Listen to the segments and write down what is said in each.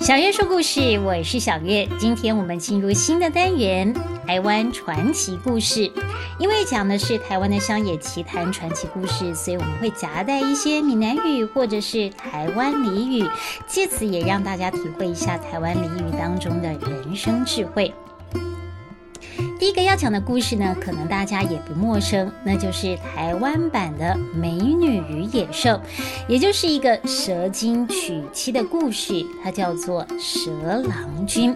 小月说故事，我是小月。今天我们进入新的单元——台湾传奇故事。因为讲的是台湾的乡野奇谈传奇故事，所以我们会夹带一些闽南语或者是台湾俚语，借此也让大家体会一下台湾俚语当中的人生智慧。第一个要讲的故事呢，可能大家也不陌生，那就是台湾版的《美女与野兽》，也就是一个蛇精娶妻的故事，它叫做《蛇郎君》。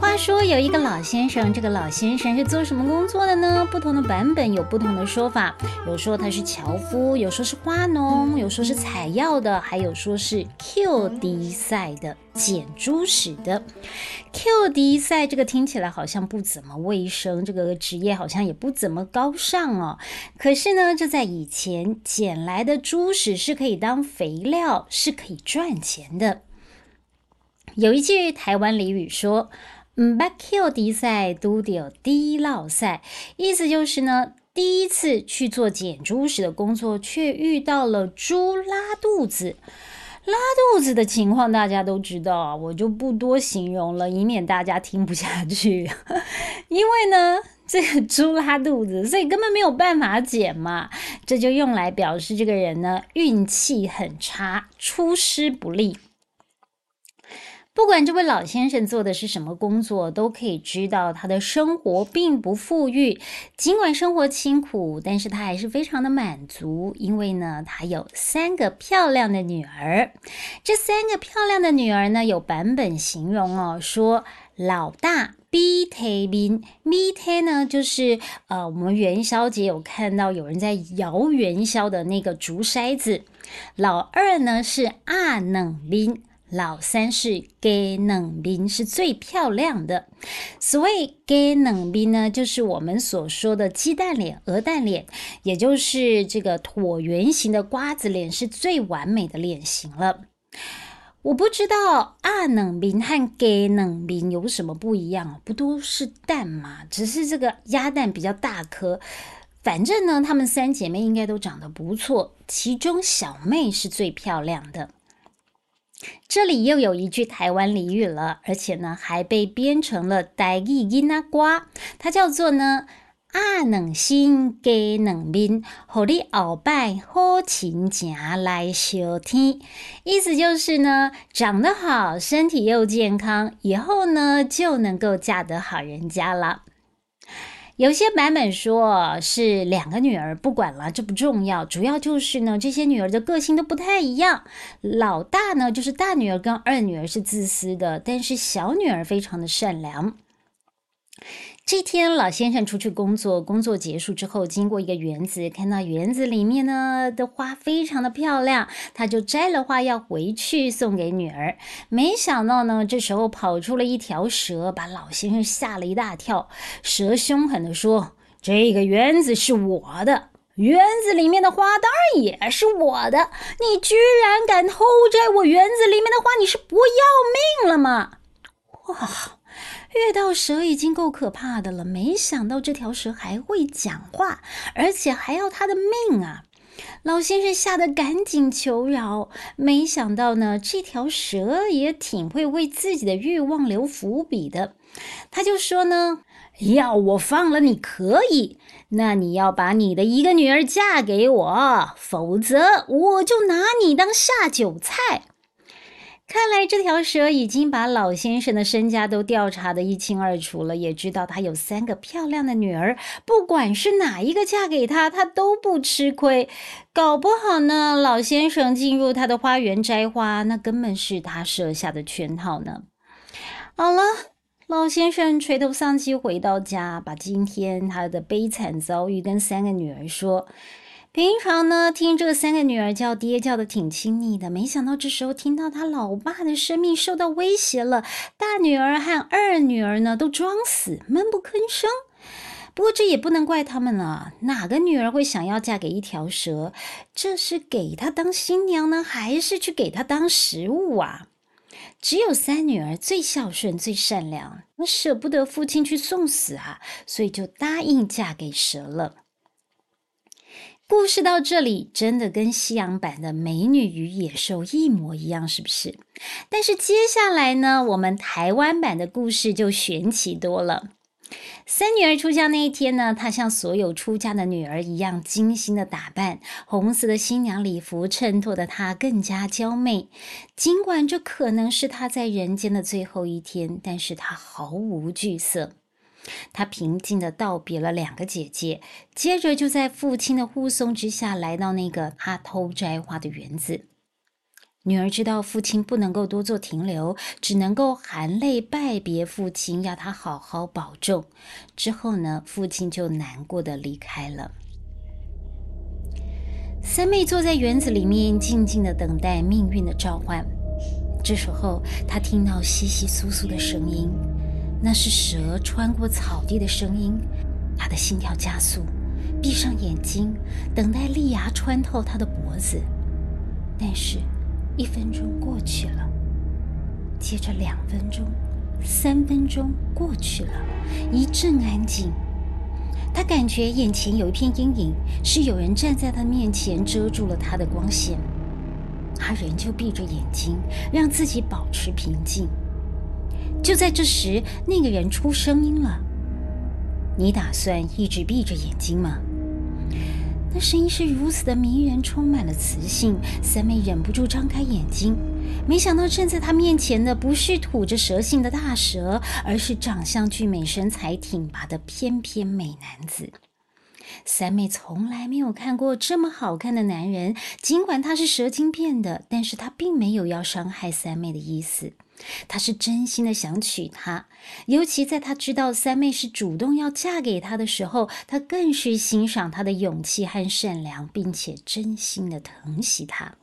话说有一个老先生，这个老先生是做什么工作的呢？不同的版本有不同的说法，有说他是樵夫，有说是花农，有说是采药的，还有说是 Q 迪赛的捡猪屎的。Q 迪赛这个听起来好像不怎么卫生，这个职业好像也不怎么高尚哦。可是呢，这在以前捡来的猪屎是可以当肥料，是可以赚钱的。有一句台湾俚语说。嗯，把 Q 迪赛都掉低落赛，意思就是呢，第一次去做捡猪屎的工作，却遇到了猪拉肚子。拉肚子的情况大家都知道啊，我就不多形容了，以免大家听不下去。因为呢，这个猪拉肚子，所以根本没有办法捡嘛，这就用来表示这个人呢运气很差，出师不利。不管这位老先生做的是什么工作，都可以知道他的生活并不富裕。尽管生活清苦，但是他还是非常的满足，因为呢，他有三个漂亮的女儿。这三个漂亮的女儿呢，有版本形容哦，说老大 B 胎兵，B 胎呢就是呃，我们元宵节有看到有人在摇元宵的那个竹筛子。老二呢是阿冷冰。老三是给冷冰是最漂亮的。所谓给冷冰呢，就是我们所说的鸡蛋脸、鹅蛋脸，也就是这个椭圆形的瓜子脸是最完美的脸型了。我不知道阿冷冰和给冷冰有什么不一样，不都是蛋吗？只是这个鸭蛋比较大颗。反正呢，她们三姐妹应该都长得不错，其中小妹是最漂亮的。这里又有一句台湾俚语了，而且呢还被编成了台语音啊瓜，它叫做呢阿冷心给冷面，和你鳌拜好亲情来相天，意思就是呢长得好，身体又健康，以后呢就能够嫁得好人家了。有些版本说是两个女儿，不管了，这不重要，主要就是呢，这些女儿的个性都不太一样。老大呢，就是大女儿跟二女儿是自私的，但是小女儿非常的善良。这天，老先生出去工作，工作结束之后，经过一个园子，看到园子里面呢的花非常的漂亮，他就摘了花要回去送给女儿。没想到呢，这时候跑出了一条蛇，把老先生吓了一大跳。蛇凶狠地说：“这个园子是我的，园子里面的花当然也是我的。你居然敢偷摘我园子里面的花，你是不要命了吗？”哇！遇到蛇已经够可怕的了，没想到这条蛇还会讲话，而且还要他的命啊！老先生吓得赶紧求饶。没想到呢，这条蛇也挺会为自己的欲望留伏笔的。他就说呢：“要我放了你可以，那你要把你的一个女儿嫁给我，否则我就拿你当下酒菜。”看来这条蛇已经把老先生的身家都调查得一清二楚了，也知道他有三个漂亮的女儿，不管是哪一个嫁给他，他都不吃亏。搞不好呢，老先生进入他的花园摘花，那根本是他设下的圈套呢。好了，老先生垂头丧气回到家，把今天他的悲惨遭遇跟三个女儿说。平常呢，听这三个女儿叫爹叫的挺亲昵的，没想到这时候听到他老爸的生命受到威胁了，大女儿和二女儿呢都装死，闷不吭声。不过这也不能怪他们了，哪个女儿会想要嫁给一条蛇？这是给她当新娘呢，还是去给她当食物啊？只有三女儿最孝顺、最善良，那舍不得父亲去送死啊，所以就答应嫁给蛇了。故事到这里，真的跟西洋版的《美女与野兽》一模一样，是不是？但是接下来呢，我们台湾版的故事就玄奇多了。三女儿出嫁那一天呢，她像所有出嫁的女儿一样精心的打扮，红色的新娘礼服衬托的她更加娇媚。尽管这可能是她在人间的最后一天，但是她毫无惧色。他平静的道别了两个姐姐，接着就在父亲的护送之下来到那个他偷摘花的园子。女儿知道父亲不能够多做停留，只能够含泪拜别父亲，要他好好保重。之后呢，父亲就难过的离开了。三妹坐在园子里面，静静的等待命运的召唤。这时候，她听到窸窸窣窣的声音，那是蛇穿过草地的声音。他的心跳加速，闭上眼睛，等待利牙穿透他的脖子。但是。一分钟过去了，接着两分钟、三分钟过去了，一阵安静。他感觉眼前有一片阴影，是有人站在他面前，遮住了他的光线。他仍旧闭着眼睛，让自己保持平静。就在这时，那个人出声音了：“你打算一直闭着眼睛吗？”那声音是如此的迷人，充满了磁性。三妹忍不住张开眼睛，没想到站在她面前的不是吐着蛇信的大蛇，而是长相俊美、身材挺拔的翩翩美男子。三妹从来没有看过这么好看的男人，尽管他是蛇精变的，但是他并没有要伤害三妹的意思。他是真心的想娶她，尤其在他知道三妹是主动要嫁给他的时候，他更是欣赏她的勇气和善良，并且真心的疼惜她。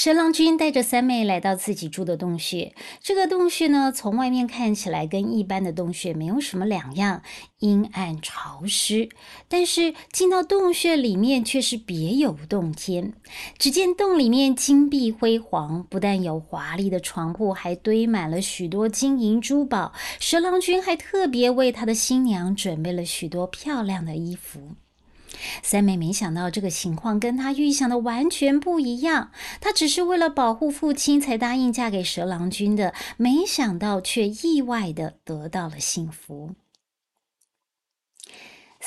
蛇郎君带着三妹来到自己住的洞穴。这个洞穴呢，从外面看起来跟一般的洞穴没有什么两样，阴暗潮湿。但是进到洞穴里面，却是别有洞天。只见洞里面金碧辉煌，不但有华丽的床铺，还堆满了许多金银珠宝。蛇郎君还特别为他的新娘准备了许多漂亮的衣服。三妹没想到这个情况跟她预想的完全不一样，她只是为了保护父亲才答应嫁给蛇郎君的，没想到却意外的得到了幸福。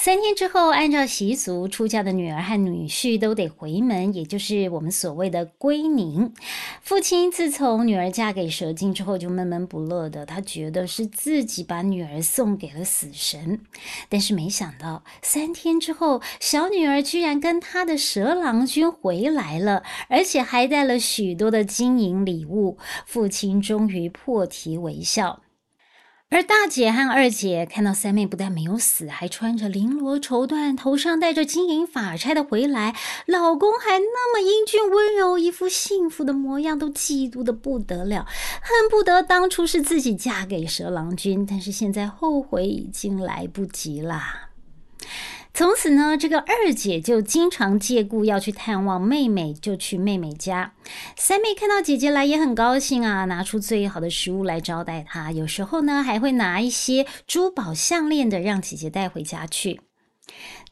三天之后，按照习俗，出嫁的女儿和女婿都得回门，也就是我们所谓的归宁。父亲自从女儿嫁给蛇精之后，就闷闷不乐的，他觉得是自己把女儿送给了死神。但是没想到，三天之后，小女儿居然跟他的蛇郎君回来了，而且还带了许多的金银礼物。父亲终于破涕为笑。而大姐和二姐看到三妹不但没有死，还穿着绫罗绸缎，头上戴着金银发钗的回来，老公还那么英俊温柔，一副幸福的模样，都嫉妒的不得了，恨不得当初是自己嫁给蛇郎君，但是现在后悔已经来不及了。从此呢，这个二姐就经常借故要去探望妹妹，就去妹妹家。三妹看到姐姐来也很高兴啊，拿出最好的食物来招待她。有时候呢，还会拿一些珠宝项链的让姐姐带回家去。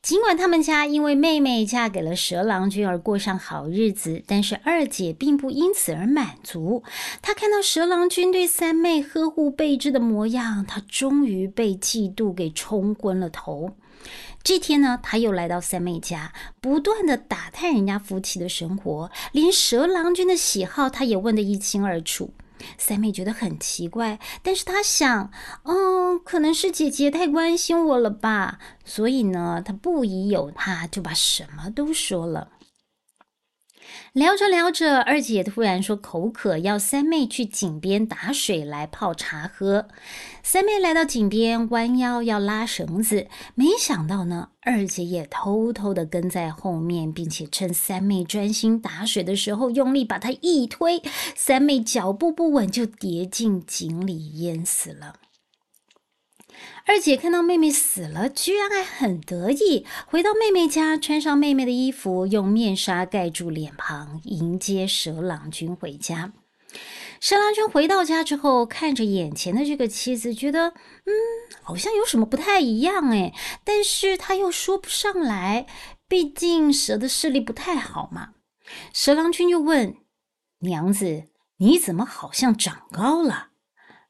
尽管他们家因为妹妹嫁给了蛇郎君而过上好日子，但是二姐并不因此而满足。她看到蛇郎君对三妹呵护备至的模样，她终于被嫉妒给冲昏了头。这天呢，他又来到三妹家，不断的打探人家夫妻的生活，连蛇郎君的喜好他也问得一清二楚。三妹觉得很奇怪，但是她想，嗯，可能是姐姐太关心我了吧，所以呢，她不疑有他，就把什么都说了。聊着聊着，二姐突然说口渴，要三妹去井边打水来泡茶喝。三妹来到井边，弯腰要拉绳子，没想到呢，二姐也偷偷的跟在后面，并且趁三妹专心打水的时候，用力把她一推，三妹脚步不稳，就跌进井里淹死了。二姐看到妹妹死了，居然还很得意。回到妹妹家，穿上妹妹的衣服，用面纱盖住脸庞，迎接蛇郎君回家。蛇郎君回到家之后，看着眼前的这个妻子，觉得嗯，好像有什么不太一样哎，但是他又说不上来。毕竟蛇的视力不太好嘛。蛇郎君就问娘子：“你怎么好像长高了？”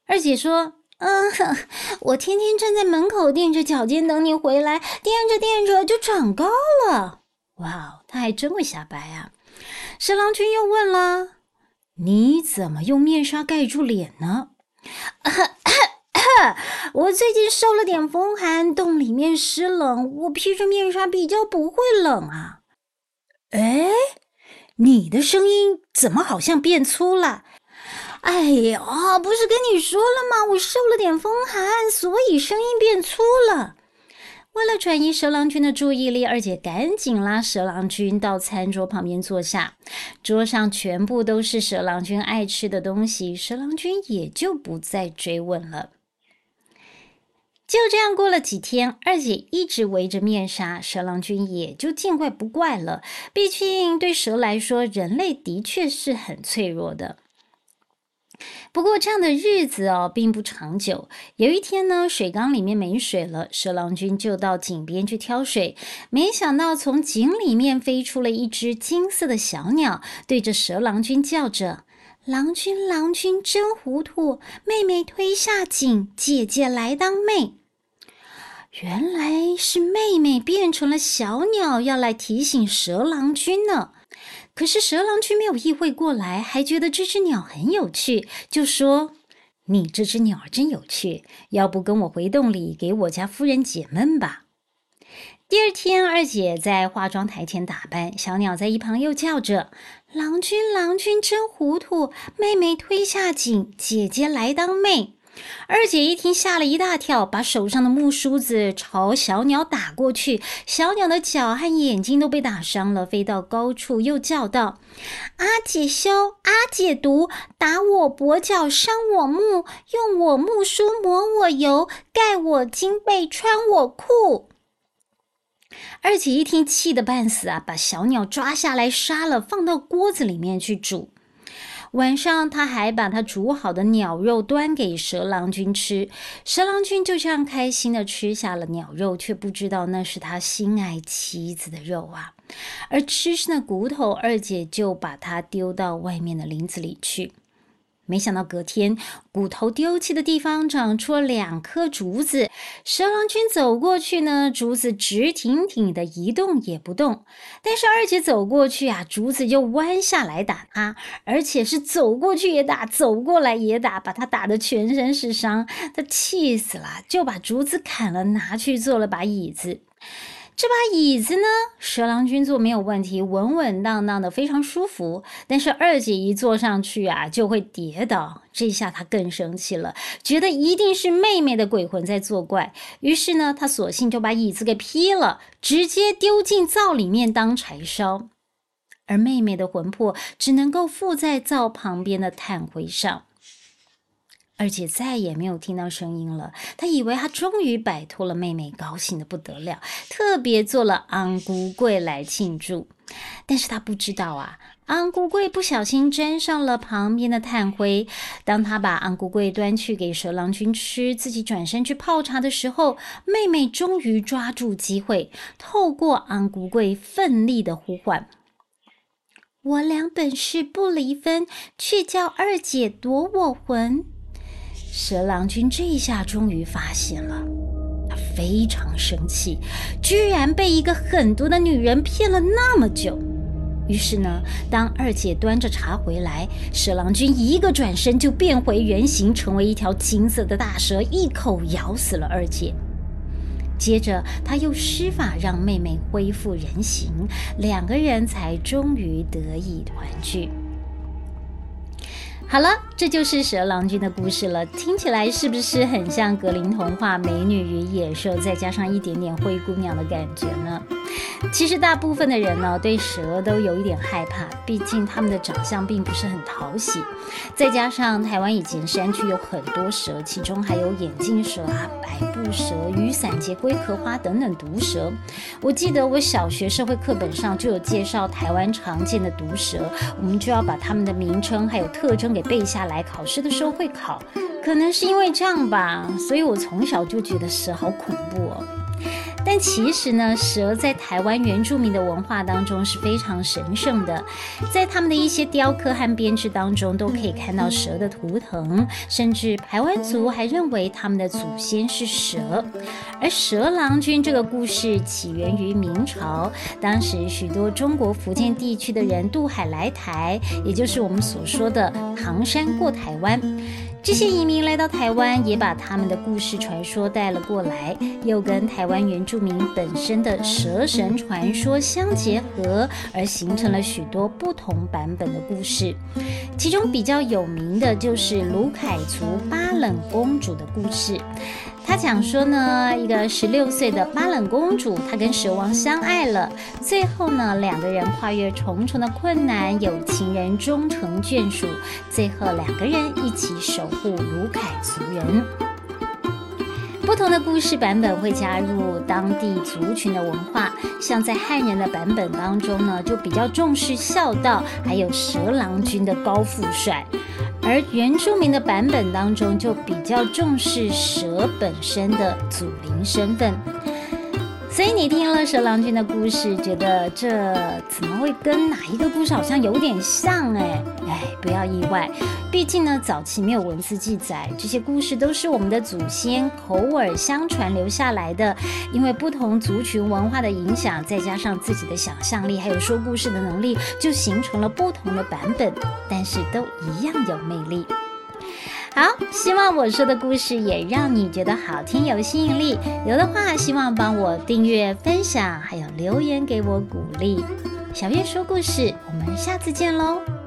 二姐说：“嗯哼，我天天站在门口垫着脚尖等你回来，垫着垫着就长高了。”哇哦，他还真会瞎掰啊！蛇郎君又问了：“你怎么用面纱盖住脸呢？” 我最近受了点风寒，洞里面湿冷，我披着面纱比较不会冷啊。哎，你的声音怎么好像变粗了？哎呀，不是跟你说了吗？我受了点风寒，所以声音变粗了。为了转移蛇郎君的注意力，二姐赶紧拉蛇郎君到餐桌旁边坐下。桌上全部都是蛇郎君爱吃的东西，蛇郎君也就不再追问了。就这样过了几天，二姐一直围着面纱，蛇郎君也就见怪不怪了。毕竟对蛇来说，人类的确是很脆弱的。不过这样的日子哦，并不长久。有一天呢，水缸里面没水了，蛇郎君就到井边去挑水。没想到从井里面飞出了一只金色的小鸟，对着蛇郎君叫着：“郎君，郎君真糊涂，妹妹推下井，姐姐来当妹。”原来是妹妹变成了小鸟，要来提醒蛇郎君呢。可是蛇郎君没有意会过来，还觉得这只鸟很有趣，就说：“你这只鸟真有趣，要不跟我回洞里给我家夫人解闷吧。”第二天，二姐在化妆台前打扮，小鸟在一旁又叫着：“郎君，郎君真糊涂，妹妹推下井，姐姐来当妹。”二姐一听，吓了一大跳，把手上的木梳子朝小鸟打过去。小鸟的脚和眼睛都被打伤了，飞到高处，又叫道：“阿姐羞，阿姐毒，打我跛脚，伤我目，用我木梳抹我油，盖我金被，穿我裤。”二姐一听，气得半死啊，把小鸟抓下来杀了，放到锅子里面去煮。晚上，他还把他煮好的鸟肉端给蛇郎君吃。蛇郎君就这样开心的吃下了鸟肉，却不知道那是他心爱妻子的肉啊！而吃剩的骨头，二姐就把它丢到外面的林子里去。没想到隔天，骨头丢弃的地方长出了两颗竹子。蛇郎君走过去呢，竹子直挺挺的，一动也不动。但是二姐走过去啊，竹子就弯下来打他，而且是走过去也打，走过来也打，把他打得全身是伤。他气死了，就把竹子砍了，拿去做了把椅子。这把椅子呢，蛇郎君坐没有问题，稳稳当当的，非常舒服。但是二姐一坐上去啊，就会跌倒。这下她更生气了，觉得一定是妹妹的鬼魂在作怪。于是呢，她索性就把椅子给劈了，直接丢进灶里面当柴烧。而妹妹的魂魄只能够附在灶旁边的炭灰上。二姐再也没有听到声音了，她以为她终于摆脱了妹妹，高兴的不得了，特别做了安菇桂来庆祝。但是她不知道啊，安菇桂不小心沾上了旁边的炭灰。当她把安菇桂端去给蛇郎君吃，自己转身去泡茶的时候，妹妹终于抓住机会，透过安菇桂奋力的呼唤：“我俩本是不离分，却叫二姐夺我魂。”蛇郎君这下终于发现了，他非常生气，居然被一个狠毒的女人骗了那么久。于是呢，当二姐端着茶回来，蛇郎君一个转身就变回原形，成为一条金色的大蛇，一口咬死了二姐。接着，他又施法让妹妹恢复人形，两个人才终于得以团聚。好了，这就是蛇郎君的故事了。听起来是不是很像格林童话《美女与野兽》，再加上一点点灰姑娘的感觉呢？其实大部分的人呢，对蛇都有一点害怕，毕竟它们的长相并不是很讨喜。再加上台湾以前山区有很多蛇，其中还有眼镜蛇啊、百步蛇、雨伞节龟壳花等等毒蛇。我记得我小学社会课本上就有介绍台湾常见的毒蛇，我们就要把它们的名称还有特征给。背下来，考试的时候会考。可能是因为这样吧，所以我从小就觉得蛇好恐怖哦。但其实呢，蛇在台湾原住民的文化当中是非常神圣的，在他们的一些雕刻和编织当中都可以看到蛇的图腾，甚至台湾族还认为他们的祖先是蛇。而蛇郎君这个故事起源于明朝，当时许多中国福建地区的人渡海来台，也就是我们所说的唐山过台湾。这些移民来到台湾，也把他们的故事传说带了过来，又跟台湾原住民本身的蛇神传说相结合，而形成了许多不同版本的故事。其中比较有名的就是卢凯族巴冷公主的故事。他讲说呢，一个十六岁的巴冷公主，她跟蛇王相爱了，最后呢，两个人跨越重重的困难，有情人终成眷属，最后两个人一起守不同的故事版本会加入当地族群的文化，像在汉人的版本当中呢，就比较重视孝道，还有蛇郎君的高富帅。而原住民的版本当中，就比较重视蛇本身的祖灵身份。所以你听了蛇郎君的故事，觉得这怎么会跟哪一个故事好像有点像？哎哎，不要意外，毕竟呢，早期没有文字记载，这些故事都是我们的祖先口耳相传留下来的。因为不同族群文化的影响，再加上自己的想象力，还有说故事的能力，就形成了不同的版本，但是都一样有魅力。好，希望我说的故事也让你觉得好听、有吸引力。有的话，希望帮我订阅、分享，还有留言给我鼓励。小月说故事，我们下次见喽。